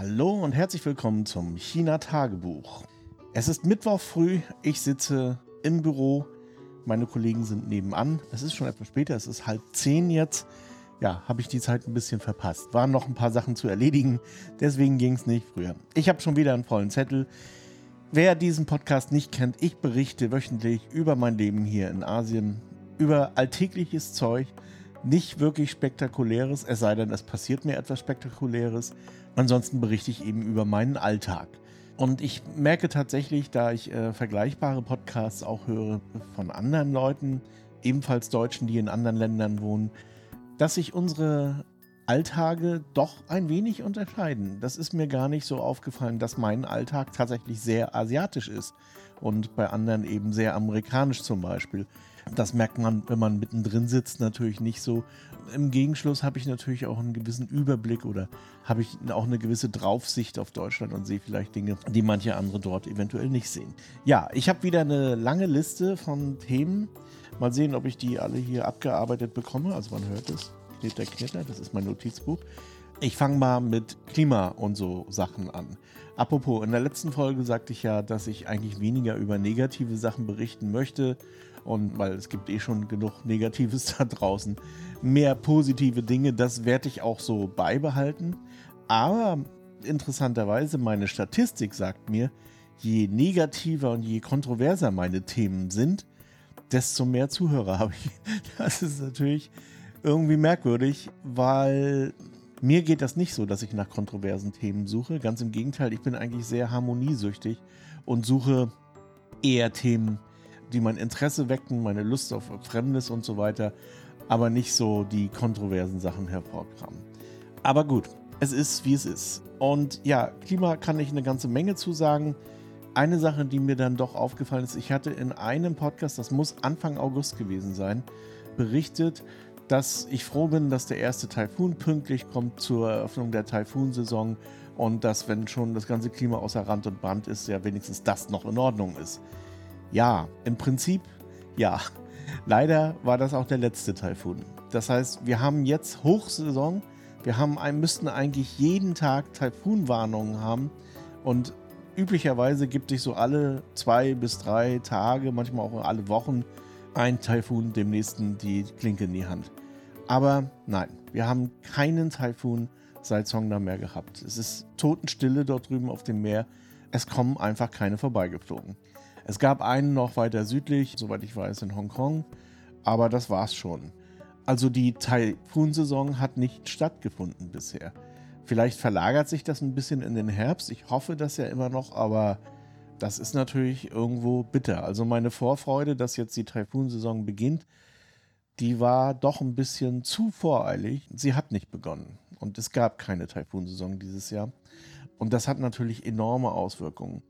Hallo und herzlich willkommen zum China-Tagebuch. Es ist Mittwoch früh, ich sitze im Büro, meine Kollegen sind nebenan. Es ist schon etwas später, es ist halb zehn jetzt. Ja, habe ich die Zeit ein bisschen verpasst. Waren noch ein paar Sachen zu erledigen, deswegen ging es nicht früher. Ich habe schon wieder einen vollen Zettel. Wer diesen Podcast nicht kennt, ich berichte wöchentlich über mein Leben hier in Asien, über alltägliches Zeug, nicht wirklich spektakuläres, es sei denn, es passiert mir etwas spektakuläres. Ansonsten berichte ich eben über meinen Alltag. Und ich merke tatsächlich, da ich äh, vergleichbare Podcasts auch höre von anderen Leuten, ebenfalls Deutschen, die in anderen Ländern wohnen, dass sich unsere Alltage doch ein wenig unterscheiden. Das ist mir gar nicht so aufgefallen, dass mein Alltag tatsächlich sehr asiatisch ist und bei anderen eben sehr amerikanisch zum Beispiel. Das merkt man, wenn man mittendrin sitzt, natürlich nicht so. Im Gegenschluss habe ich natürlich auch einen gewissen Überblick oder habe ich auch eine gewisse Draufsicht auf Deutschland und sehe vielleicht Dinge, die manche andere dort eventuell nicht sehen. Ja, ich habe wieder eine lange Liste von Themen. Mal sehen, ob ich die alle hier abgearbeitet bekomme. Also man hört es. Knitter, knitter, das ist mein Notizbuch. Ich fange mal mit Klima und so Sachen an. Apropos, in der letzten Folge sagte ich ja, dass ich eigentlich weniger über negative Sachen berichten möchte und weil es gibt eh schon genug Negatives da draußen, mehr positive Dinge, das werde ich auch so beibehalten. Aber interessanterweise, meine Statistik sagt mir, je negativer und je kontroverser meine Themen sind, desto mehr Zuhörer habe ich. Das ist natürlich irgendwie merkwürdig, weil mir geht das nicht so, dass ich nach kontroversen Themen suche. Ganz im Gegenteil, ich bin eigentlich sehr harmoniesüchtig und suche eher Themen, die mein Interesse wecken, meine Lust auf Fremdes und so weiter, aber nicht so die kontroversen Sachen hervorkramen. Aber gut, es ist wie es ist. Und ja, Klima kann ich eine ganze Menge zu sagen. Eine Sache, die mir dann doch aufgefallen ist, ich hatte in einem Podcast, das muss Anfang August gewesen sein, berichtet, dass ich froh bin, dass der erste Taifun pünktlich kommt zur Eröffnung der Taifunsaison und dass, wenn schon das ganze Klima außer Rand und Band ist, ja wenigstens das noch in Ordnung ist. Ja, im Prinzip ja. Leider war das auch der letzte Taifun. Das heißt, wir haben jetzt Hochsaison. Wir haben, müssten eigentlich jeden Tag Taifunwarnungen haben. Und üblicherweise gibt es so alle zwei bis drei Tage, manchmal auch alle Wochen, ein Taifun dem nächsten die Klinke in die Hand. Aber nein, wir haben keinen Taifun seit Songda mehr gehabt. Es ist Totenstille dort drüben auf dem Meer. Es kommen einfach keine vorbeigeflogen. Es gab einen noch weiter südlich, soweit ich weiß, in Hongkong, aber das war's schon. Also die Taifun-Saison hat nicht stattgefunden bisher. Vielleicht verlagert sich das ein bisschen in den Herbst. Ich hoffe das ja immer noch, aber das ist natürlich irgendwo bitter. Also meine Vorfreude, dass jetzt die Taifun-Saison beginnt, die war doch ein bisschen zu voreilig. Sie hat nicht begonnen und es gab keine Taifun-Saison dieses Jahr. Und das hat natürlich enorme Auswirkungen.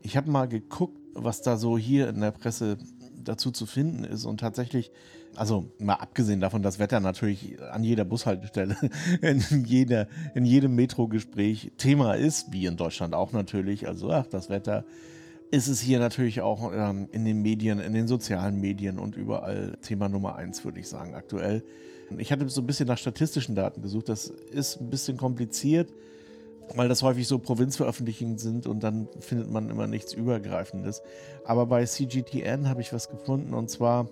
Ich habe mal geguckt, was da so hier in der Presse dazu zu finden ist. Und tatsächlich, also mal abgesehen davon, dass Wetter natürlich an jeder Bushaltestelle, in, jeder, in jedem Metrogespräch Thema ist, wie in Deutschland auch natürlich. Also, ach, das Wetter ist es hier natürlich auch ähm, in den Medien, in den sozialen Medien und überall Thema Nummer eins, würde ich sagen, aktuell. Ich hatte so ein bisschen nach statistischen Daten gesucht. Das ist ein bisschen kompliziert weil das häufig so Provinzveröffentlichungen sind und dann findet man immer nichts Übergreifendes. Aber bei CGTN habe ich was gefunden und zwar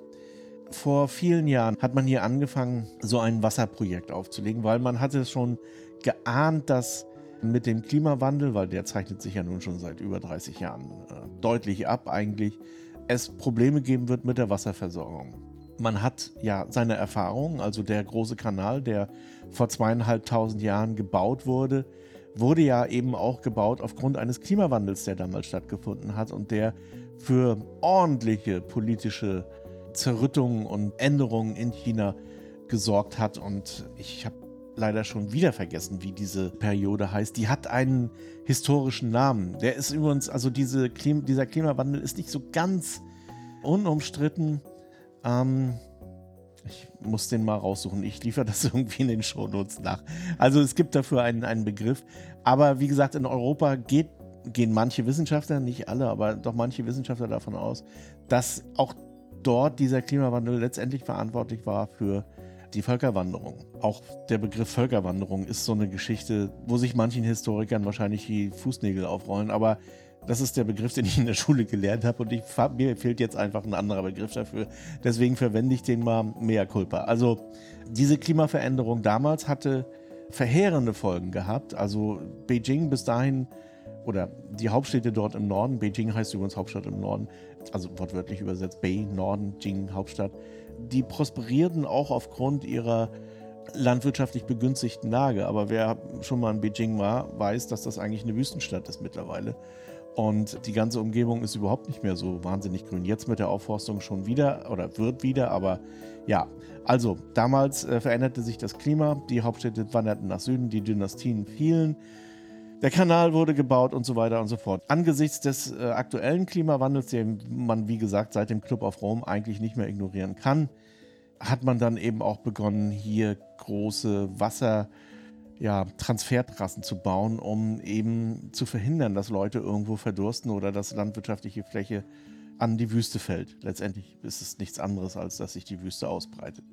vor vielen Jahren hat man hier angefangen, so ein Wasserprojekt aufzulegen, weil man hatte schon geahnt, dass mit dem Klimawandel, weil der zeichnet sich ja nun schon seit über 30 Jahren äh, deutlich ab eigentlich, es Probleme geben wird mit der Wasserversorgung. Man hat ja seine Erfahrungen, also der große Kanal, der vor zweieinhalbtausend Jahren gebaut wurde, wurde ja eben auch gebaut aufgrund eines Klimawandels, der damals stattgefunden hat und der für ordentliche politische Zerrüttungen und Änderungen in China gesorgt hat. Und ich habe leider schon wieder vergessen, wie diese Periode heißt. Die hat einen historischen Namen. Der ist übrigens, also diese Klim dieser Klimawandel ist nicht so ganz unumstritten. Ähm, ich muss den mal raussuchen. Ich liefere das irgendwie in den Shownotes nach. Also es gibt dafür einen, einen Begriff. Aber wie gesagt, in Europa geht, gehen manche Wissenschaftler, nicht alle, aber doch manche Wissenschaftler davon aus, dass auch dort dieser Klimawandel letztendlich verantwortlich war für die Völkerwanderung. Auch der Begriff Völkerwanderung ist so eine Geschichte, wo sich manchen Historikern wahrscheinlich die Fußnägel aufrollen, aber das ist der Begriff, den ich in der Schule gelernt habe und ich, mir fehlt jetzt einfach ein anderer Begriff dafür. Deswegen verwende ich den mal mehr culpa. Also diese Klimaveränderung damals hatte verheerende Folgen gehabt. Also Beijing bis dahin oder die Hauptstädte dort im Norden, Beijing heißt übrigens Hauptstadt im Norden, also wortwörtlich übersetzt Bei, Norden, Jing, Hauptstadt, die prosperierten auch aufgrund ihrer landwirtschaftlich begünstigten Lage. Aber wer schon mal in Beijing war, weiß, dass das eigentlich eine Wüstenstadt ist mittlerweile. Und die ganze Umgebung ist überhaupt nicht mehr so wahnsinnig grün. Jetzt mit der Aufforstung schon wieder oder wird wieder, aber ja. Also, damals äh, veränderte sich das Klima, die Hauptstädte wanderten nach Süden, die Dynastien fielen. Der Kanal wurde gebaut und so weiter und so fort. Angesichts des äh, aktuellen Klimawandels, den man, wie gesagt, seit dem Club of Rome eigentlich nicht mehr ignorieren kann, hat man dann eben auch begonnen, hier große Wasser- ja, Transfertrassen zu bauen, um eben zu verhindern, dass Leute irgendwo verdursten oder dass landwirtschaftliche Fläche an die Wüste fällt. Letztendlich ist es nichts anderes, als dass sich die Wüste ausbreitet.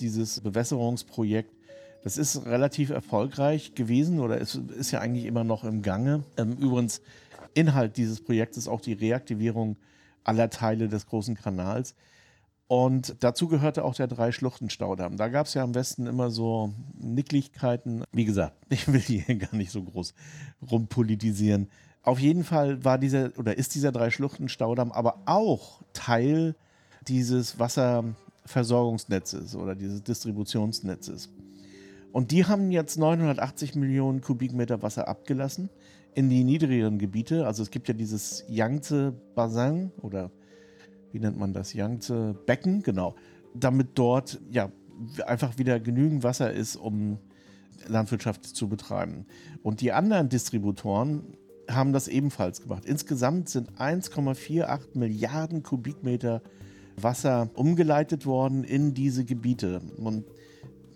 Dieses Bewässerungsprojekt, das ist relativ erfolgreich gewesen oder ist, ist ja eigentlich immer noch im Gange. Ähm, übrigens, Inhalt dieses Projekts ist auch die Reaktivierung aller Teile des großen Kanals. Und dazu gehörte auch der Drei-Schluchten-Staudamm. Da gab es ja am Westen immer so Nicklichkeiten. Wie gesagt, ich will hier gar nicht so groß rumpolitisieren. Auf jeden Fall war dieser oder ist dieser Drei-Schluchten-Staudamm aber auch Teil dieses Wasserversorgungsnetzes oder dieses Distributionsnetzes. Und die haben jetzt 980 Millionen Kubikmeter Wasser abgelassen in die niedrigeren Gebiete. Also es gibt ja dieses Yangtze-Bassin oder wie nennt man das, Yangtze Becken, genau, damit dort ja einfach wieder genügend Wasser ist, um Landwirtschaft zu betreiben. Und die anderen Distributoren haben das ebenfalls gemacht. Insgesamt sind 1,48 Milliarden Kubikmeter Wasser umgeleitet worden in diese Gebiete. Und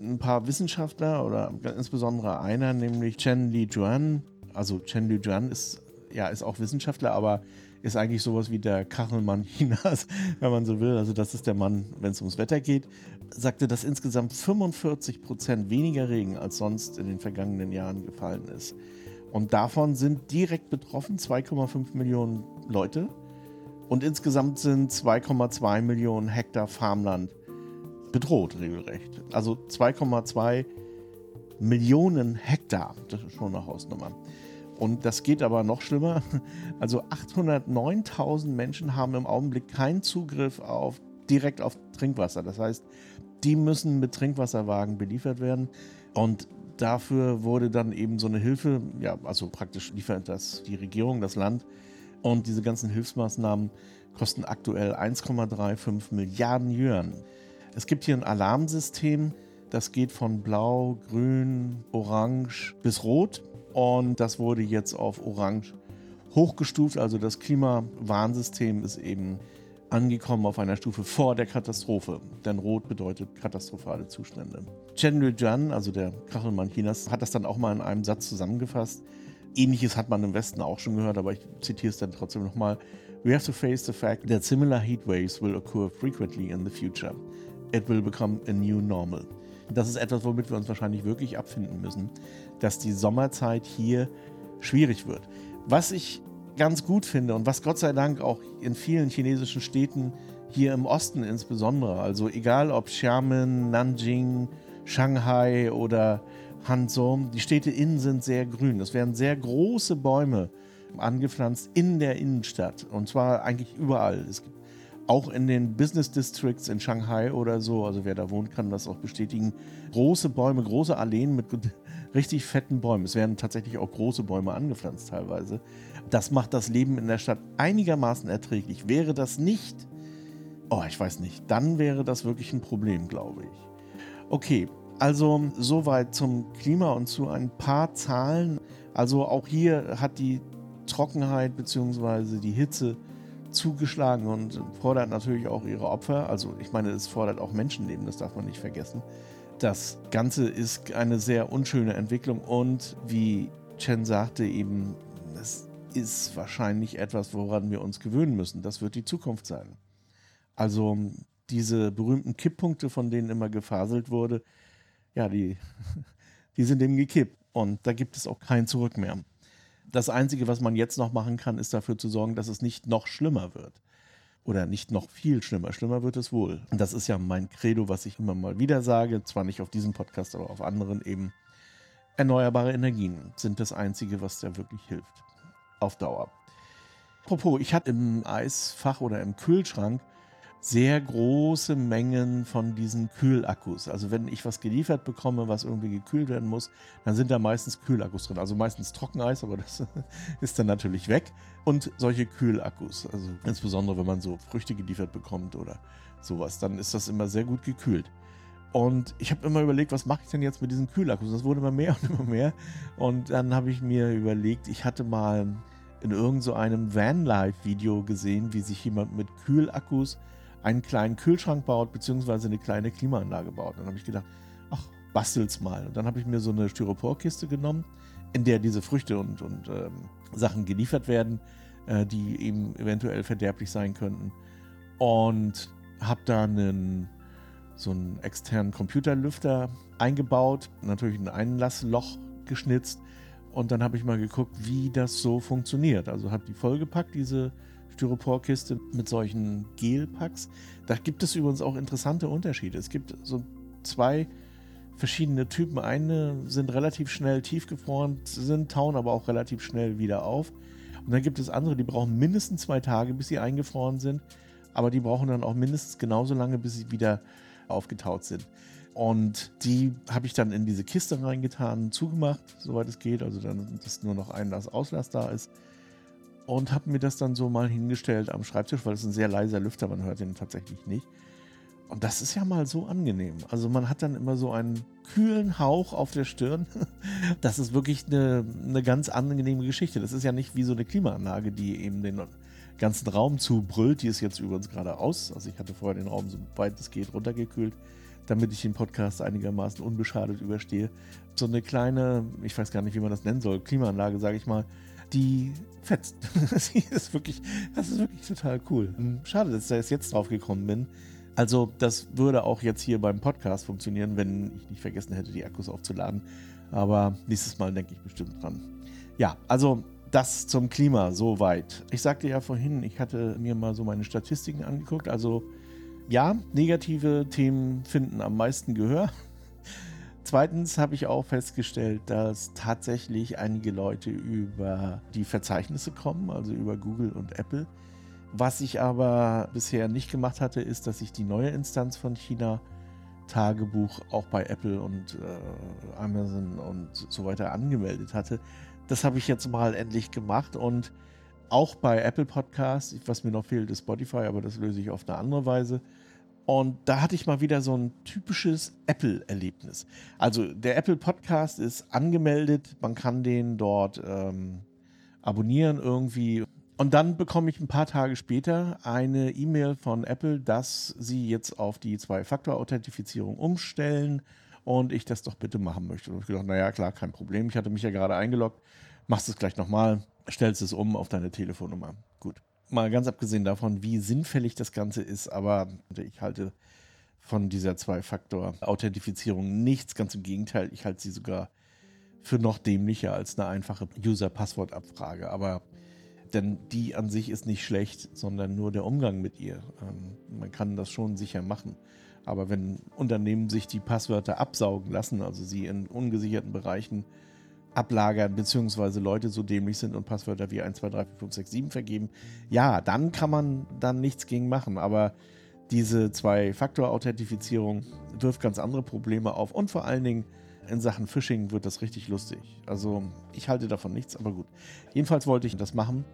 ein paar Wissenschaftler oder insbesondere einer, nämlich Chen Li Juan, also Chen Li Juan ist ja ist auch Wissenschaftler, aber ist eigentlich sowas wie der Kachelmann Chinas, wenn man so will. Also das ist der Mann, wenn es ums Wetter geht. Sagte, dass insgesamt 45 Prozent weniger Regen als sonst in den vergangenen Jahren gefallen ist. Und davon sind direkt betroffen 2,5 Millionen Leute. Und insgesamt sind 2,2 Millionen Hektar Farmland bedroht, regelrecht. Also 2,2 Millionen Hektar. Das ist schon eine Hausnummer. Und das geht aber noch schlimmer. Also 809.000 Menschen haben im Augenblick keinen Zugriff auf, direkt auf Trinkwasser. Das heißt, die müssen mit Trinkwasserwagen beliefert werden. Und dafür wurde dann eben so eine Hilfe, ja, also praktisch liefert das die Regierung, das Land. Und diese ganzen Hilfsmaßnahmen kosten aktuell 1,35 Milliarden Yuan. Es gibt hier ein Alarmsystem, das geht von blau, grün, orange bis rot. Und das wurde jetzt auf Orange hochgestuft. Also das Klimawarnsystem ist eben angekommen auf einer Stufe vor der Katastrophe. Denn Rot bedeutet katastrophale Zustände. Chen Liujian, also der Kachelmann Chinas, hat das dann auch mal in einem Satz zusammengefasst. Ähnliches hat man im Westen auch schon gehört, aber ich zitiere es dann trotzdem nochmal. We have to face the fact that similar heat waves will occur frequently in the future. It will become a new normal. Das ist etwas, womit wir uns wahrscheinlich wirklich abfinden müssen, dass die Sommerzeit hier schwierig wird. Was ich ganz gut finde und was Gott sei Dank auch in vielen chinesischen Städten hier im Osten insbesondere, also egal ob Xiamen, Nanjing, Shanghai oder Hanzhou, die Städte innen sind sehr grün. Es werden sehr große Bäume angepflanzt in der Innenstadt und zwar eigentlich überall. Es gibt auch in den Business Districts in Shanghai oder so, also wer da wohnt, kann das auch bestätigen, große Bäume, große Alleen mit richtig fetten Bäumen. Es werden tatsächlich auch große Bäume angepflanzt teilweise. Das macht das Leben in der Stadt einigermaßen erträglich. Wäre das nicht, oh, ich weiß nicht, dann wäre das wirklich ein Problem, glaube ich. Okay, also soweit zum Klima und zu ein paar Zahlen. Also auch hier hat die Trockenheit bzw. die Hitze zugeschlagen und fordert natürlich auch ihre Opfer. Also ich meine, es fordert auch Menschenleben, das darf man nicht vergessen. Das Ganze ist eine sehr unschöne Entwicklung und wie Chen sagte eben, es ist wahrscheinlich etwas, woran wir uns gewöhnen müssen. Das wird die Zukunft sein. Also diese berühmten Kipppunkte, von denen immer gefaselt wurde, ja, die, die sind eben gekippt. Und da gibt es auch kein Zurück mehr. Das Einzige, was man jetzt noch machen kann, ist dafür zu sorgen, dass es nicht noch schlimmer wird. Oder nicht noch viel schlimmer. Schlimmer wird es wohl. Und das ist ja mein Credo, was ich immer mal wieder sage. Zwar nicht auf diesem Podcast, aber auf anderen eben. Erneuerbare Energien sind das Einzige, was da wirklich hilft. Auf Dauer. Apropos, ich hatte im Eisfach oder im Kühlschrank sehr große Mengen von diesen Kühlakkus. Also wenn ich was geliefert bekomme, was irgendwie gekühlt werden muss, dann sind da meistens Kühlakkus drin. Also meistens Trockeneis, aber das ist dann natürlich weg. Und solche Kühlakkus. Also insbesondere wenn man so Früchte geliefert bekommt oder sowas, dann ist das immer sehr gut gekühlt. Und ich habe immer überlegt, was mache ich denn jetzt mit diesen Kühlakkus? Das wurde immer mehr und immer mehr. Und dann habe ich mir überlegt, ich hatte mal in irgendeinem so Vanlife-Video gesehen, wie sich jemand mit Kühlakkus einen kleinen Kühlschrank baut, beziehungsweise eine kleine Klimaanlage baut. Dann habe ich gedacht, ach, bastel's mal. Und dann habe ich mir so eine Styroporkiste genommen, in der diese Früchte und, und ähm, Sachen geliefert werden, äh, die eben eventuell verderblich sein könnten. Und habe da einen, so einen externen Computerlüfter eingebaut, natürlich ein Einlassloch geschnitzt. Und dann habe ich mal geguckt, wie das so funktioniert. Also habe die vollgepackt, diese Styroporkiste mit solchen Gelpacks. Da gibt es übrigens auch interessante Unterschiede. Es gibt so zwei verschiedene Typen. Eine sind relativ schnell tiefgefroren, sind tauen aber auch relativ schnell wieder auf. Und dann gibt es andere, die brauchen mindestens zwei Tage, bis sie eingefroren sind. Aber die brauchen dann auch mindestens genauso lange, bis sie wieder aufgetaut sind. Und die habe ich dann in diese Kiste reingetan, zugemacht, soweit es geht. Also dann, dass nur noch Einlass, Auslass da ist und habe mir das dann so mal hingestellt am Schreibtisch, weil es ein sehr leiser Lüfter, man hört den tatsächlich nicht. Und das ist ja mal so angenehm. Also man hat dann immer so einen kühlen Hauch auf der Stirn. Das ist wirklich eine, eine ganz angenehme Geschichte. Das ist ja nicht wie so eine Klimaanlage, die eben den ganzen Raum zubrüllt. Die ist jetzt übrigens gerade aus. Also ich hatte vorher den Raum so weit es geht runtergekühlt, damit ich den Podcast einigermaßen unbeschadet überstehe. So eine kleine, ich weiß gar nicht, wie man das nennen soll, Klimaanlage, sage ich mal, die fetzt. das ist wirklich, das ist wirklich total cool. Hm, schade, dass ich jetzt drauf gekommen bin. Also, das würde auch jetzt hier beim Podcast funktionieren, wenn ich nicht vergessen hätte, die Akkus aufzuladen. Aber nächstes Mal denke ich bestimmt dran. Ja, also das zum Klima soweit. Ich sagte ja vorhin, ich hatte mir mal so meine Statistiken angeguckt. Also ja, negative Themen finden am meisten Gehör. Zweitens habe ich auch festgestellt, dass tatsächlich einige Leute über die Verzeichnisse kommen, also über Google und Apple. Was ich aber bisher nicht gemacht hatte, ist, dass ich die neue Instanz von China Tagebuch auch bei Apple und äh, Amazon und so weiter angemeldet hatte. Das habe ich jetzt mal endlich gemacht und auch bei Apple Podcasts, was mir noch fehlt, ist Spotify, aber das löse ich auf eine andere Weise. Und da hatte ich mal wieder so ein typisches Apple-Erlebnis. Also der Apple Podcast ist angemeldet, man kann den dort ähm, abonnieren irgendwie. Und dann bekomme ich ein paar Tage später eine E-Mail von Apple, dass sie jetzt auf die Zwei-Faktor-Authentifizierung umstellen und ich das doch bitte machen möchte. Und ich gedacht, naja, klar, kein Problem. Ich hatte mich ja gerade eingeloggt, machst es gleich nochmal, stellst es um auf deine Telefonnummer. Gut mal ganz abgesehen davon, wie sinnfällig das Ganze ist, aber ich halte von dieser Zwei-Faktor-Authentifizierung nichts, ganz im Gegenteil, ich halte sie sogar für noch dämlicher als eine einfache User-Passwort-Abfrage. Aber denn die an sich ist nicht schlecht, sondern nur der Umgang mit ihr. Ähm, man kann das schon sicher machen. Aber wenn Unternehmen sich die Passwörter absaugen lassen, also sie in ungesicherten Bereichen ablagern, beziehungsweise Leute so dämlich sind und Passwörter wie 1, 2, 3, 4, 5, 6, 7 vergeben, ja, dann kann man dann nichts gegen machen. Aber diese Zwei-Faktor-Authentifizierung wirft ganz andere Probleme auf und vor allen Dingen in Sachen Phishing wird das richtig lustig. Also ich halte davon nichts, aber gut. Jedenfalls wollte ich das machen,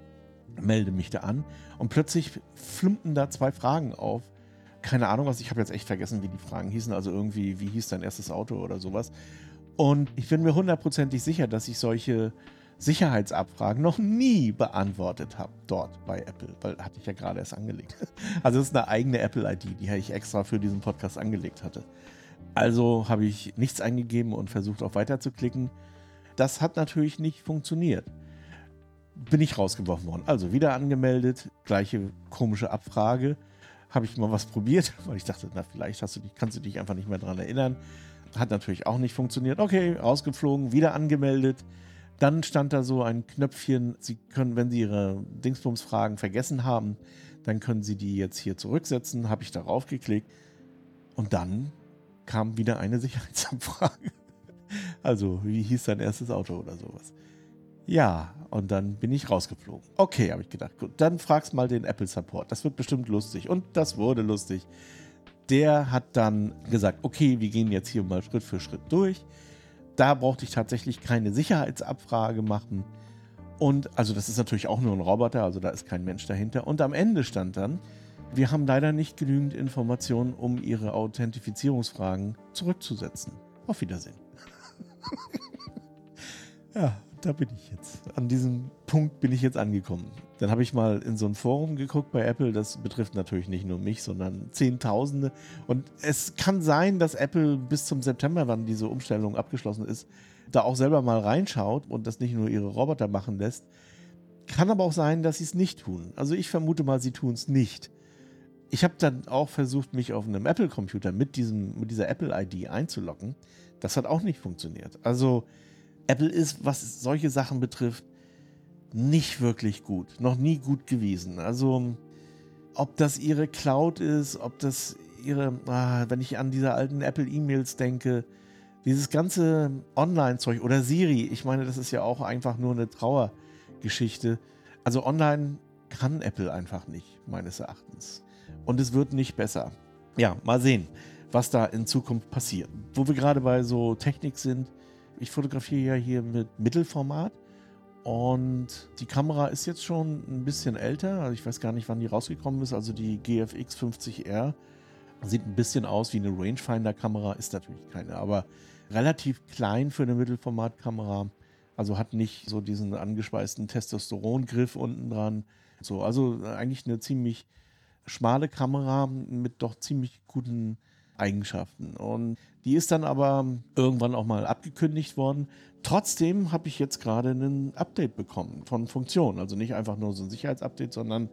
melde mich da an und plötzlich flummten da zwei Fragen auf. Keine Ahnung was, ich habe jetzt echt vergessen, wie die Fragen hießen. Also irgendwie, wie hieß dein erstes Auto oder sowas. Und ich bin mir hundertprozentig sicher, dass ich solche Sicherheitsabfragen noch nie beantwortet habe dort bei Apple, weil hatte ich ja gerade erst angelegt. Also es ist eine eigene Apple-ID, die ich extra für diesen Podcast angelegt hatte. Also habe ich nichts eingegeben und versucht auch weiter zu klicken. Das hat natürlich nicht funktioniert. Bin ich rausgeworfen worden. Also wieder angemeldet, gleiche komische Abfrage. habe ich mal was probiert, weil ich dachte, na, vielleicht hast du dich, kannst du dich einfach nicht mehr daran erinnern. Hat natürlich auch nicht funktioniert. Okay, rausgeflogen, wieder angemeldet. Dann stand da so ein Knöpfchen, Sie können, wenn Sie Ihre Dingsbums-Fragen vergessen haben, dann können Sie die jetzt hier zurücksetzen. Habe ich darauf geklickt. Und dann kam wieder eine Sicherheitsanfrage. Also, wie hieß dein erstes Auto oder sowas? Ja, und dann bin ich rausgeflogen. Okay, habe ich gedacht. Gut, dann fragst mal den Apple Support. Das wird bestimmt lustig. Und das wurde lustig. Der hat dann gesagt, okay, wir gehen jetzt hier mal Schritt für Schritt durch. Da brauchte ich tatsächlich keine Sicherheitsabfrage machen. Und also das ist natürlich auch nur ein Roboter, also da ist kein Mensch dahinter. Und am Ende stand dann, wir haben leider nicht genügend Informationen, um Ihre Authentifizierungsfragen zurückzusetzen. Auf Wiedersehen. ja, da bin ich jetzt. An diesem Punkt bin ich jetzt angekommen. Dann habe ich mal in so ein Forum geguckt bei Apple. Das betrifft natürlich nicht nur mich, sondern Zehntausende. Und es kann sein, dass Apple bis zum September, wann diese Umstellung abgeschlossen ist, da auch selber mal reinschaut und das nicht nur ihre Roboter machen lässt. Kann aber auch sein, dass sie es nicht tun. Also ich vermute mal, sie tun es nicht. Ich habe dann auch versucht, mich auf einem Apple-Computer mit, mit dieser Apple-ID einzuloggen. Das hat auch nicht funktioniert. Also Apple ist, was solche Sachen betrifft, nicht wirklich gut. Noch nie gut gewesen. Also, ob das ihre Cloud ist, ob das ihre, ah, wenn ich an diese alten Apple-E-Mails denke, dieses ganze Online-Zeug oder Siri, ich meine, das ist ja auch einfach nur eine Trauergeschichte. Also online kann Apple einfach nicht, meines Erachtens. Und es wird nicht besser. Ja, mal sehen, was da in Zukunft passiert. Wo wir gerade bei so Technik sind, ich fotografiere ja hier mit Mittelformat und die Kamera ist jetzt schon ein bisschen älter. Also ich weiß gar nicht, wann die rausgekommen ist. Also die GFX 50R sieht ein bisschen aus wie eine Rangefinder-Kamera, ist natürlich keine, aber relativ klein für eine Mittelformatkamera. Also hat nicht so diesen angespeisten Testosterongriff unten dran. So, also eigentlich eine ziemlich schmale Kamera mit doch ziemlich guten Eigenschaften. Und die ist dann aber irgendwann auch mal abgekündigt worden. Trotzdem habe ich jetzt gerade ein Update bekommen von Funktionen. Also nicht einfach nur so ein Sicherheitsupdate, sondern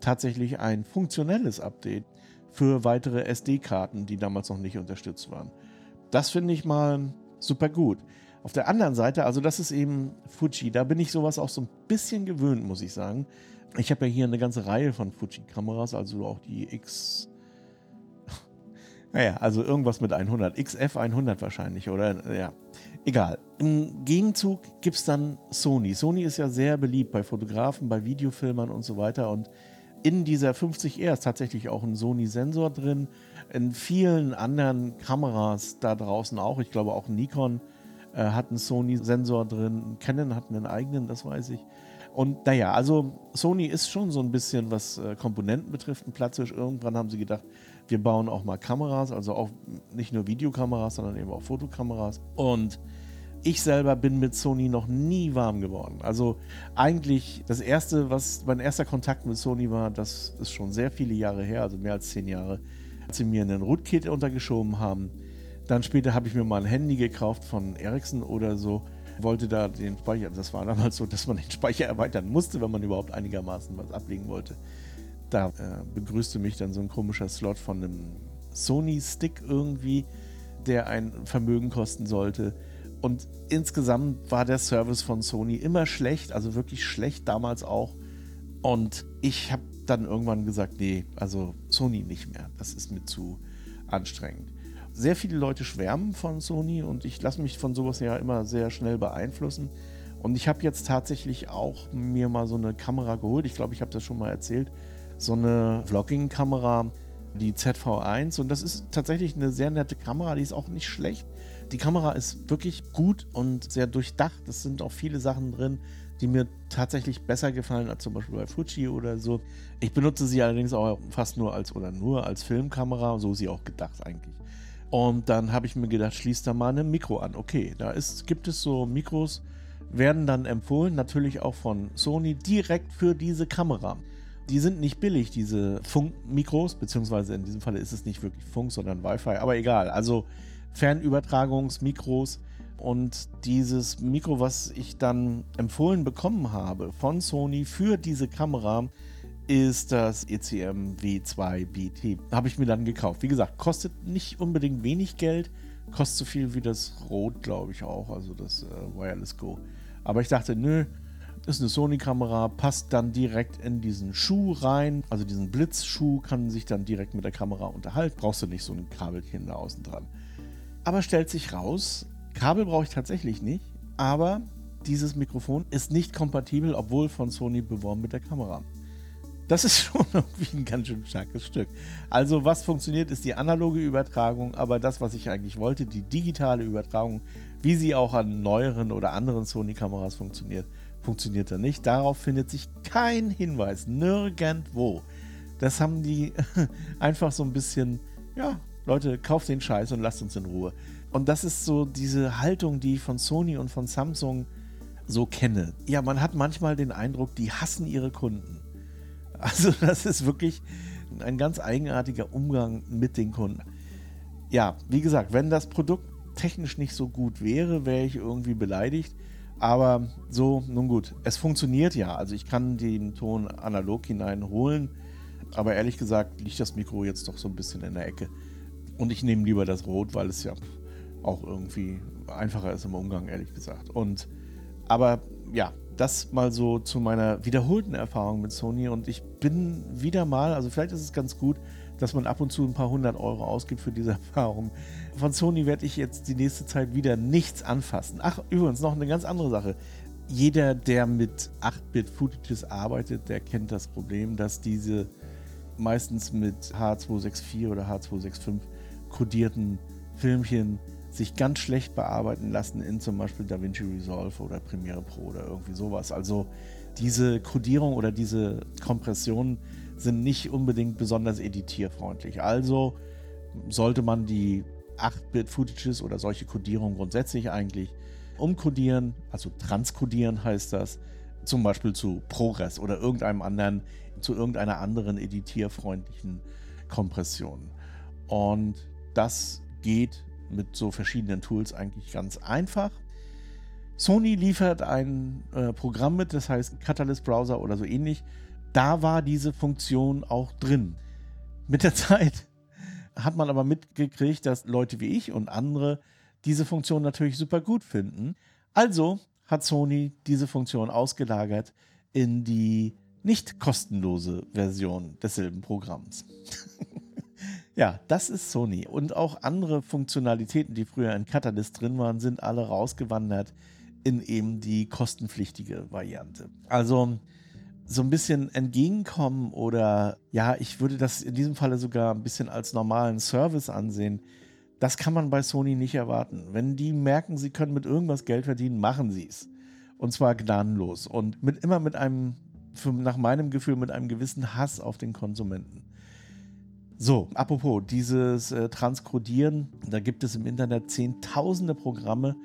tatsächlich ein funktionelles Update für weitere SD-Karten, die damals noch nicht unterstützt waren. Das finde ich mal super gut. Auf der anderen Seite, also das ist eben Fuji, da bin ich sowas auch so ein bisschen gewöhnt, muss ich sagen. Ich habe ja hier eine ganze Reihe von Fuji-Kameras, also auch die X naja, also irgendwas mit 100. XF 100 wahrscheinlich, oder? Ja, egal. Im Gegenzug gibt es dann Sony. Sony ist ja sehr beliebt bei Fotografen, bei Videofilmern und so weiter. Und in dieser 50R ist tatsächlich auch ein Sony-Sensor drin. In vielen anderen Kameras da draußen auch. Ich glaube auch Nikon äh, hat einen Sony-Sensor drin. Canon hat einen eigenen, das weiß ich. Und naja, also Sony ist schon so ein bisschen, was äh, Komponenten betrifft, ein Platzhirsch. Irgendwann haben sie gedacht, wir bauen auch mal Kameras, also auch nicht nur Videokameras, sondern eben auch Fotokameras. Und ich selber bin mit Sony noch nie warm geworden. Also eigentlich das erste, was mein erster Kontakt mit Sony war, das ist schon sehr viele Jahre her, also mehr als zehn Jahre, als sie mir einen Rootkit untergeschoben haben. Dann später habe ich mir mal ein Handy gekauft von Ericsson oder so, wollte da den Speicher, das war damals so, dass man den Speicher erweitern musste, wenn man überhaupt einigermaßen was ablegen wollte. Da äh, begrüßte mich dann so ein komischer Slot von einem Sony-Stick irgendwie, der ein Vermögen kosten sollte. Und insgesamt war der Service von Sony immer schlecht, also wirklich schlecht damals auch. Und ich habe dann irgendwann gesagt, nee, also Sony nicht mehr. Das ist mir zu anstrengend. Sehr viele Leute schwärmen von Sony und ich lasse mich von sowas ja immer sehr schnell beeinflussen. Und ich habe jetzt tatsächlich auch mir mal so eine Kamera geholt. Ich glaube, ich habe das schon mal erzählt so eine Vlogging-Kamera, die ZV1. Und das ist tatsächlich eine sehr nette Kamera, die ist auch nicht schlecht. Die Kamera ist wirklich gut und sehr durchdacht. Es sind auch viele Sachen drin, die mir tatsächlich besser gefallen als zum Beispiel bei Fuji oder so. Ich benutze sie allerdings auch fast nur als oder nur als Filmkamera, so ist sie auch gedacht eigentlich. Und dann habe ich mir gedacht, schließ da mal ein Mikro an. Okay, da ist, gibt es so Mikros, werden dann empfohlen, natürlich auch von Sony, direkt für diese Kamera. Die sind nicht billig, diese Funkmikros, beziehungsweise in diesem Fall ist es nicht wirklich Funk, sondern Wi-Fi, aber egal. Also Fernübertragungsmikros. Und dieses Mikro, was ich dann empfohlen bekommen habe von Sony für diese Kamera, ist das ECM W2 BT. Habe ich mir dann gekauft. Wie gesagt, kostet nicht unbedingt wenig Geld, kostet so viel wie das Rot, glaube ich auch, also das äh, Wireless Go. Aber ich dachte, nö, ist eine Sony-Kamera, passt dann direkt in diesen Schuh rein, also diesen Blitzschuh kann sich dann direkt mit der Kamera unterhalten. Brauchst du nicht so ein Kabelchen da außen dran. Aber stellt sich raus, Kabel brauche ich tatsächlich nicht, aber dieses Mikrofon ist nicht kompatibel, obwohl von Sony beworben mit der Kamera. Das ist schon irgendwie ein ganz schön starkes Stück. Also was funktioniert, ist die analoge Übertragung, aber das, was ich eigentlich wollte, die digitale Übertragung, wie sie auch an neueren oder anderen Sony-Kameras funktioniert, funktioniert er nicht. Darauf findet sich kein Hinweis, nirgendwo. Das haben die einfach so ein bisschen, ja, Leute, kauft den Scheiß und lasst uns in Ruhe. Und das ist so diese Haltung, die ich von Sony und von Samsung so kenne. Ja, man hat manchmal den Eindruck, die hassen ihre Kunden. Also das ist wirklich ein ganz eigenartiger Umgang mit den Kunden. Ja, wie gesagt, wenn das Produkt technisch nicht so gut wäre, wäre ich irgendwie beleidigt. Aber so, nun gut, es funktioniert ja. Also ich kann den Ton analog hineinholen. Aber ehrlich gesagt liegt das Mikro jetzt doch so ein bisschen in der Ecke. Und ich nehme lieber das Rot, weil es ja auch irgendwie einfacher ist im Umgang, ehrlich gesagt. Und aber ja, das mal so zu meiner wiederholten Erfahrung mit Sony. Und ich bin wieder mal, also vielleicht ist es ganz gut, dass man ab und zu ein paar hundert Euro ausgibt für diese Erfahrung. Von Sony werde ich jetzt die nächste Zeit wieder nichts anfassen. Ach, übrigens noch eine ganz andere Sache. Jeder, der mit 8-Bit-Footages arbeitet, der kennt das Problem, dass diese meistens mit H264 oder H265 kodierten Filmchen sich ganz schlecht bearbeiten lassen in zum Beispiel DaVinci Resolve oder Premiere Pro oder irgendwie sowas. Also diese Kodierung oder diese Kompression sind nicht unbedingt besonders editierfreundlich. Also sollte man die 8-Bit-Footages oder solche Kodierungen grundsätzlich eigentlich umkodieren, also transkodieren heißt das, zum Beispiel zu ProRes oder irgendeinem anderen, zu irgendeiner anderen editierfreundlichen Kompression. Und das geht mit so verschiedenen Tools eigentlich ganz einfach. Sony liefert ein äh, Programm mit, das heißt Catalyst Browser oder so ähnlich. Da war diese Funktion auch drin. Mit der Zeit hat man aber mitgekriegt, dass Leute wie ich und andere diese Funktion natürlich super gut finden. Also hat Sony diese Funktion ausgelagert in die nicht kostenlose Version desselben Programms. Ja, das ist Sony. Und auch andere Funktionalitäten, die früher in Catalyst drin waren, sind alle rausgewandert in eben die kostenpflichtige Variante. Also so ein bisschen entgegenkommen oder ja, ich würde das in diesem Falle sogar ein bisschen als normalen Service ansehen. Das kann man bei Sony nicht erwarten. Wenn die merken, sie können mit irgendwas Geld verdienen, machen sie es. Und zwar gnadenlos und mit, immer mit einem, nach meinem Gefühl, mit einem gewissen Hass auf den Konsumenten. So, apropos, dieses äh, Transkodieren, da gibt es im Internet zehntausende Programme,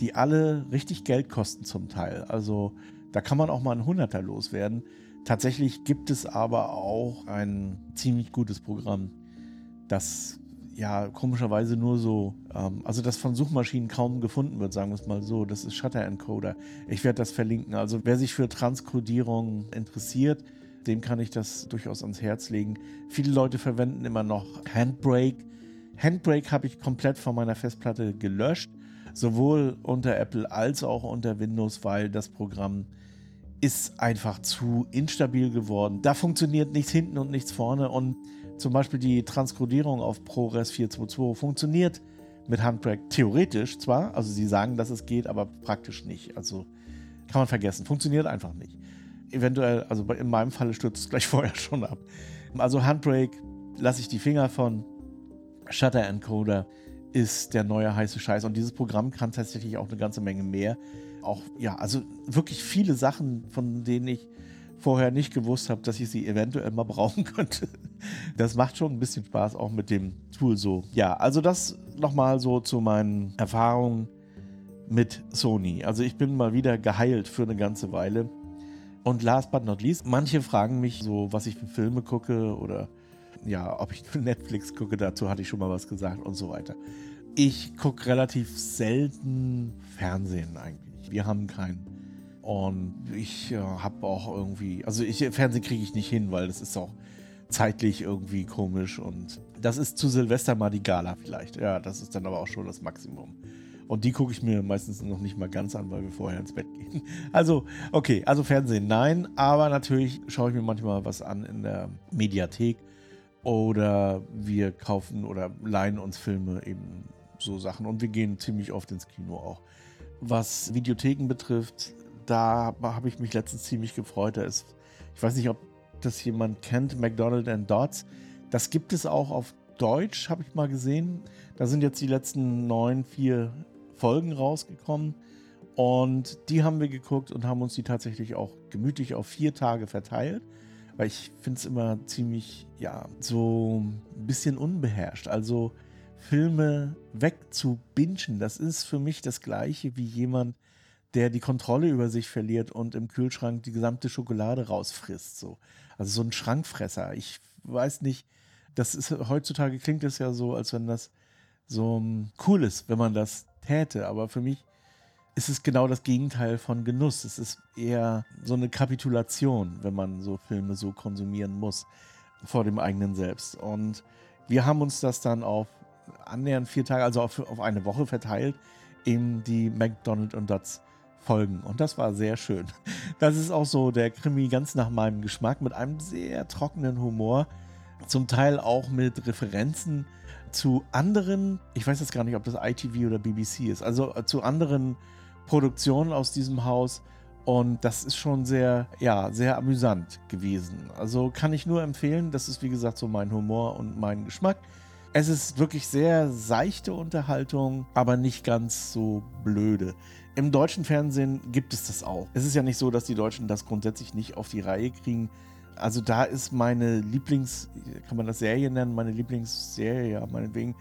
die alle richtig Geld kosten zum Teil. Also da kann man auch mal ein Hunderter loswerden. Tatsächlich gibt es aber auch ein ziemlich gutes Programm, das ja komischerweise nur so, ähm, also das von Suchmaschinen kaum gefunden wird, sagen wir es mal so. Das ist Shutter Encoder. Ich werde das verlinken. Also wer sich für Transkodierung interessiert, dem kann ich das durchaus ans Herz legen. Viele Leute verwenden immer noch Handbrake. Handbrake habe ich komplett von meiner Festplatte gelöscht, sowohl unter Apple als auch unter Windows, weil das Programm ist einfach zu instabil geworden. Da funktioniert nichts hinten und nichts vorne und zum Beispiel die Transkodierung auf ProRes 422 funktioniert mit Handbrake theoretisch zwar, also sie sagen, dass es geht, aber praktisch nicht. Also kann man vergessen, funktioniert einfach nicht eventuell, also in meinem Falle stürzt es gleich vorher schon ab. Also Handbrake lasse ich die Finger von. Shutter Encoder ist der neue heiße Scheiß und dieses Programm kann tatsächlich auch eine ganze Menge mehr. Auch, ja, also wirklich viele Sachen, von denen ich vorher nicht gewusst habe, dass ich sie eventuell mal brauchen könnte. Das macht schon ein bisschen Spaß, auch mit dem Tool so. Ja, also das nochmal so zu meinen Erfahrungen mit Sony. Also ich bin mal wieder geheilt für eine ganze Weile. Und last but not least, manche fragen mich so, was ich für Filme gucke oder ja, ob ich Netflix gucke, dazu hatte ich schon mal was gesagt und so weiter. Ich gucke relativ selten Fernsehen eigentlich. Wir haben kein Und ich äh, habe auch irgendwie, also ich, Fernsehen kriege ich nicht hin, weil das ist auch zeitlich irgendwie komisch und das ist zu Silvester mal die Gala vielleicht. Ja, das ist dann aber auch schon das Maximum. Und die gucke ich mir meistens noch nicht mal ganz an, weil wir vorher ins Bett gehen. Also, okay, also Fernsehen nein, aber natürlich schaue ich mir manchmal was an in der Mediathek oder wir kaufen oder leihen uns Filme, eben so Sachen. Und wir gehen ziemlich oft ins Kino auch. Was Videotheken betrifft, da habe ich mich letztens ziemlich gefreut. Da ist, ich weiß nicht, ob das jemand kennt, McDonald and Dots. Das gibt es auch auf Deutsch, habe ich mal gesehen. Da sind jetzt die letzten neun, vier Folgen rausgekommen. Und die haben wir geguckt und haben uns die tatsächlich auch gemütlich auf vier Tage verteilt. Weil ich finde es immer ziemlich, ja, so ein bisschen unbeherrscht. Also Filme wegzubingen, das ist für mich das gleiche wie jemand, der die Kontrolle über sich verliert und im Kühlschrank die gesamte Schokolade rausfrisst. So. Also so ein Schrankfresser. Ich weiß nicht, das ist heutzutage klingt es ja so, als wenn das so cool ist, wenn man das täte. Aber für mich ist es genau das Gegenteil von Genuss. Es ist eher so eine Kapitulation, wenn man so Filme so konsumieren muss vor dem eigenen Selbst. Und wir haben uns das dann auf annähernd vier Tage, also auf, auf eine Woche verteilt, in die McDonald und Dots Folgen. Und das war sehr schön. Das ist auch so der Krimi ganz nach meinem Geschmack mit einem sehr trockenen Humor. Zum Teil auch mit Referenzen zu anderen, ich weiß jetzt gar nicht, ob das ITV oder BBC ist, also äh, zu anderen Produktionen aus diesem Haus. Und das ist schon sehr, ja, sehr amüsant gewesen. Also kann ich nur empfehlen. Das ist, wie gesagt, so mein Humor und mein Geschmack. Es ist wirklich sehr seichte Unterhaltung, aber nicht ganz so blöde. Im deutschen Fernsehen gibt es das auch. Es ist ja nicht so, dass die Deutschen das grundsätzlich nicht auf die Reihe kriegen. Also da ist meine Lieblings, kann man das Serie nennen, meine Lieblingsserie, ja, meinetwegen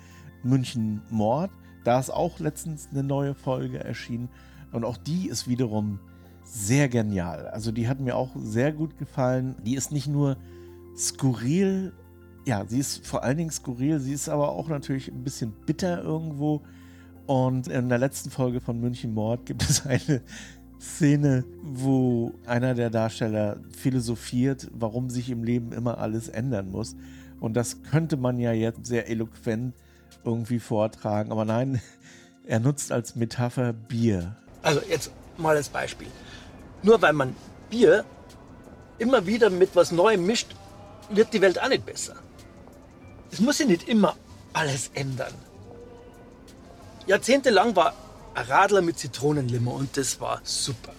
München Mord. Da ist auch letztens eine neue Folge erschienen und auch die ist wiederum sehr genial. Also die hat mir auch sehr gut gefallen. Die ist nicht nur skurril, ja, sie ist vor allen Dingen skurril, sie ist aber auch natürlich ein bisschen bitter irgendwo und in der letzten Folge von München Mord gibt es eine Szene, wo einer der Darsteller philosophiert, warum sich im Leben immer alles ändern muss. Und das könnte man ja jetzt sehr eloquent irgendwie vortragen. Aber nein, er nutzt als Metapher Bier. Also jetzt mal als Beispiel. Nur weil man Bier immer wieder mit was Neuem mischt, wird die Welt auch nicht besser. Es muss sich nicht immer alles ändern. Jahrzehntelang war Radler mit Zitronenlimo und das war super.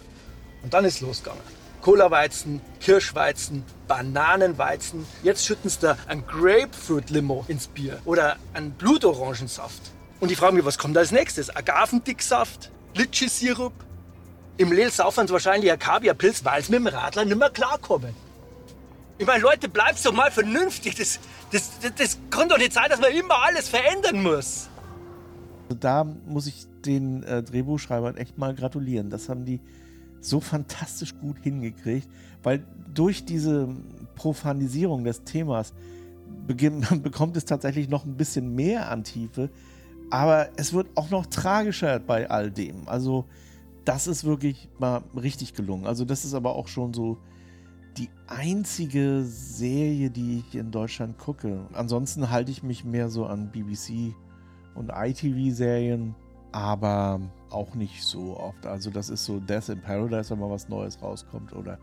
Und dann ist losgegangen. Cola-Weizen, Kirschweizen, Bananenweizen. Jetzt schütten sie da ein Grapefruit-Limo ins Bier oder ein Blutorangensaft. Und ich frage mich, was kommt als nächstes? Agavendicksaft? Litschi-Sirup? Im Lehl saufen sie wahrscheinlich ein Kaviarpilz, weil sie mit dem Radler nicht mehr klarkommen. Ich meine, Leute, bleibt doch mal vernünftig. Das, das, das, das kann doch nicht sein, dass man immer alles verändern muss. Also da muss ich den äh, Drehbuchschreibern echt mal gratulieren. Das haben die so fantastisch gut hingekriegt, weil durch diese Profanisierung des Themas bekommt es tatsächlich noch ein bisschen mehr an Tiefe, aber es wird auch noch tragischer bei all dem. Also das ist wirklich mal richtig gelungen. Also das ist aber auch schon so die einzige Serie, die ich in Deutschland gucke. Ansonsten halte ich mich mehr so an BBC und ITV-Serien, aber auch nicht so oft. Also das ist so Death in Paradise, wenn mal was Neues rauskommt oder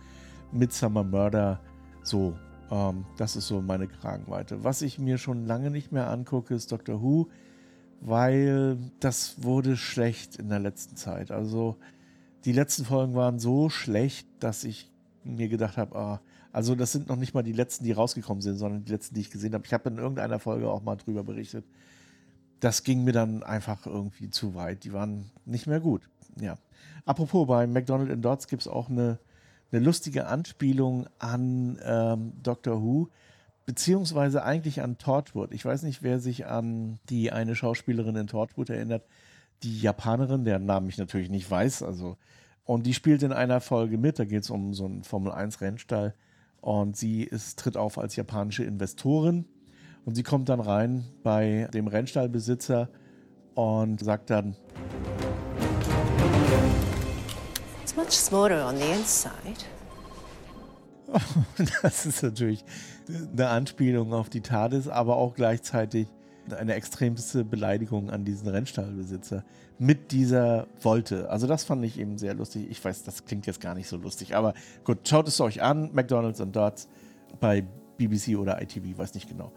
Midsummer Murder. So, ähm, das ist so meine Kragenweite. Was ich mir schon lange nicht mehr angucke, ist Doctor Who, weil das wurde schlecht in der letzten Zeit. Also die letzten Folgen waren so schlecht, dass ich mir gedacht habe, ah, also das sind noch nicht mal die letzten, die rausgekommen sind, sondern die letzten, die ich gesehen habe. Ich habe in irgendeiner Folge auch mal drüber berichtet das ging mir dann einfach irgendwie zu weit. Die waren nicht mehr gut. Ja. Apropos, bei McDonald in Dots gibt es auch eine, eine lustige Anspielung an ähm, Doctor Who, beziehungsweise eigentlich an Torchwood. Ich weiß nicht, wer sich an die eine Schauspielerin in Torchwood erinnert, die Japanerin, deren Namen ich natürlich nicht weiß. Also, und die spielt in einer Folge mit. Da geht es um so einen Formel-1-Rennstall. Und sie ist, tritt auf als japanische Investorin und sie kommt dann rein bei dem Rennstallbesitzer und sagt dann: much smaller on the inside. Das ist natürlich eine Anspielung auf die TARDIS, aber auch gleichzeitig eine extremste Beleidigung an diesen Rennstallbesitzer mit dieser Wolte. Also das fand ich eben sehr lustig. Ich weiß, das klingt jetzt gar nicht so lustig, aber gut, schaut es euch an. McDonald's und Dots bei BBC oder ITV, weiß nicht genau.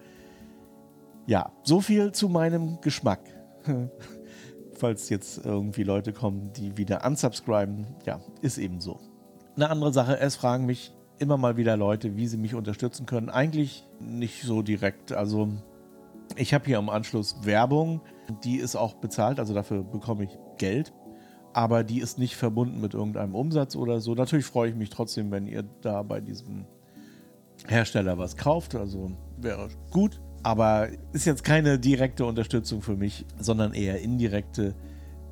Ja, so viel zu meinem Geschmack. Falls jetzt irgendwie Leute kommen, die wieder unsubscriben, ja, ist eben so. Eine andere Sache, es fragen mich immer mal wieder Leute, wie sie mich unterstützen können. Eigentlich nicht so direkt. Also ich habe hier im Anschluss Werbung, die ist auch bezahlt, also dafür bekomme ich Geld. Aber die ist nicht verbunden mit irgendeinem Umsatz oder so. Natürlich freue ich mich trotzdem, wenn ihr da bei diesem Hersteller was kauft. Also wäre gut. Aber ist jetzt keine direkte Unterstützung für mich, sondern eher indirekte.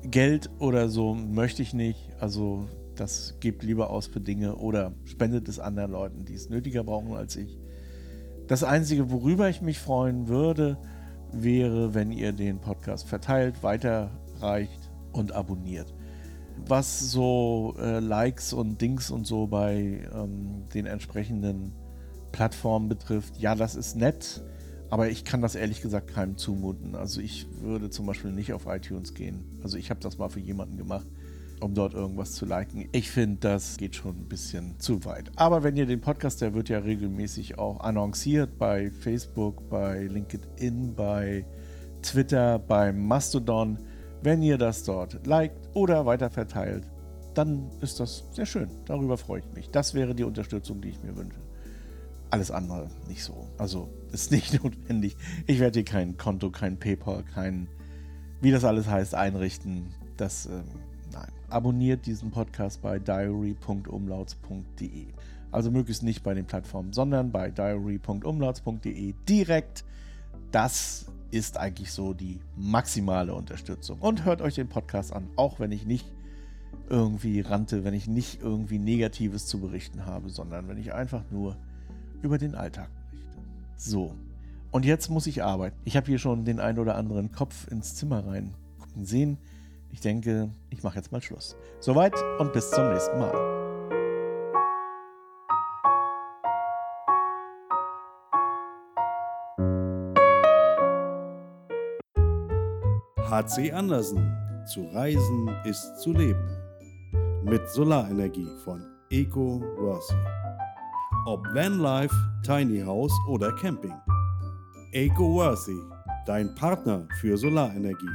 Geld oder so möchte ich nicht. Also das gebt lieber aus für Dinge oder spendet es anderen Leuten, die es nötiger brauchen als ich. Das Einzige, worüber ich mich freuen würde, wäre, wenn ihr den Podcast verteilt, weiterreicht und abonniert. Was so äh, Likes und Dings und so bei ähm, den entsprechenden Plattformen betrifft, ja, das ist nett, aber ich kann das ehrlich gesagt keinem zumuten. Also ich würde zum Beispiel nicht auf iTunes gehen. Also ich habe das mal für jemanden gemacht um dort irgendwas zu liken. Ich finde, das geht schon ein bisschen zu weit. Aber wenn ihr den Podcast, der wird ja regelmäßig auch annonciert bei Facebook, bei LinkedIn, bei Twitter, beim Mastodon. Wenn ihr das dort liked oder weiterverteilt, dann ist das sehr schön. Darüber freue ich mich. Das wäre die Unterstützung, die ich mir wünsche. Alles andere nicht so. Also ist nicht notwendig. Ich werde hier kein Konto, kein PayPal, kein, wie das alles heißt, einrichten. Das ähm, abonniert diesen Podcast bei diary.umlauts.de. Also möglichst nicht bei den Plattformen, sondern bei diary.umlauts.de direkt. Das ist eigentlich so die maximale Unterstützung. Und hört euch den Podcast an, auch wenn ich nicht irgendwie rante, wenn ich nicht irgendwie Negatives zu berichten habe, sondern wenn ich einfach nur über den Alltag. So. Und jetzt muss ich arbeiten. Ich habe hier schon den ein oder anderen Kopf ins Zimmer rein sehen. Ich denke, ich mache jetzt mal Schluss. Soweit und bis zum nächsten Mal. HC Andersen. Zu reisen ist zu leben. Mit Solarenergie von Eco Worthy. Ob Vanlife, Tiny House oder Camping. Eco Worthy, dein Partner für Solarenergie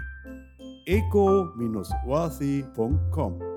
eco-worthy.com.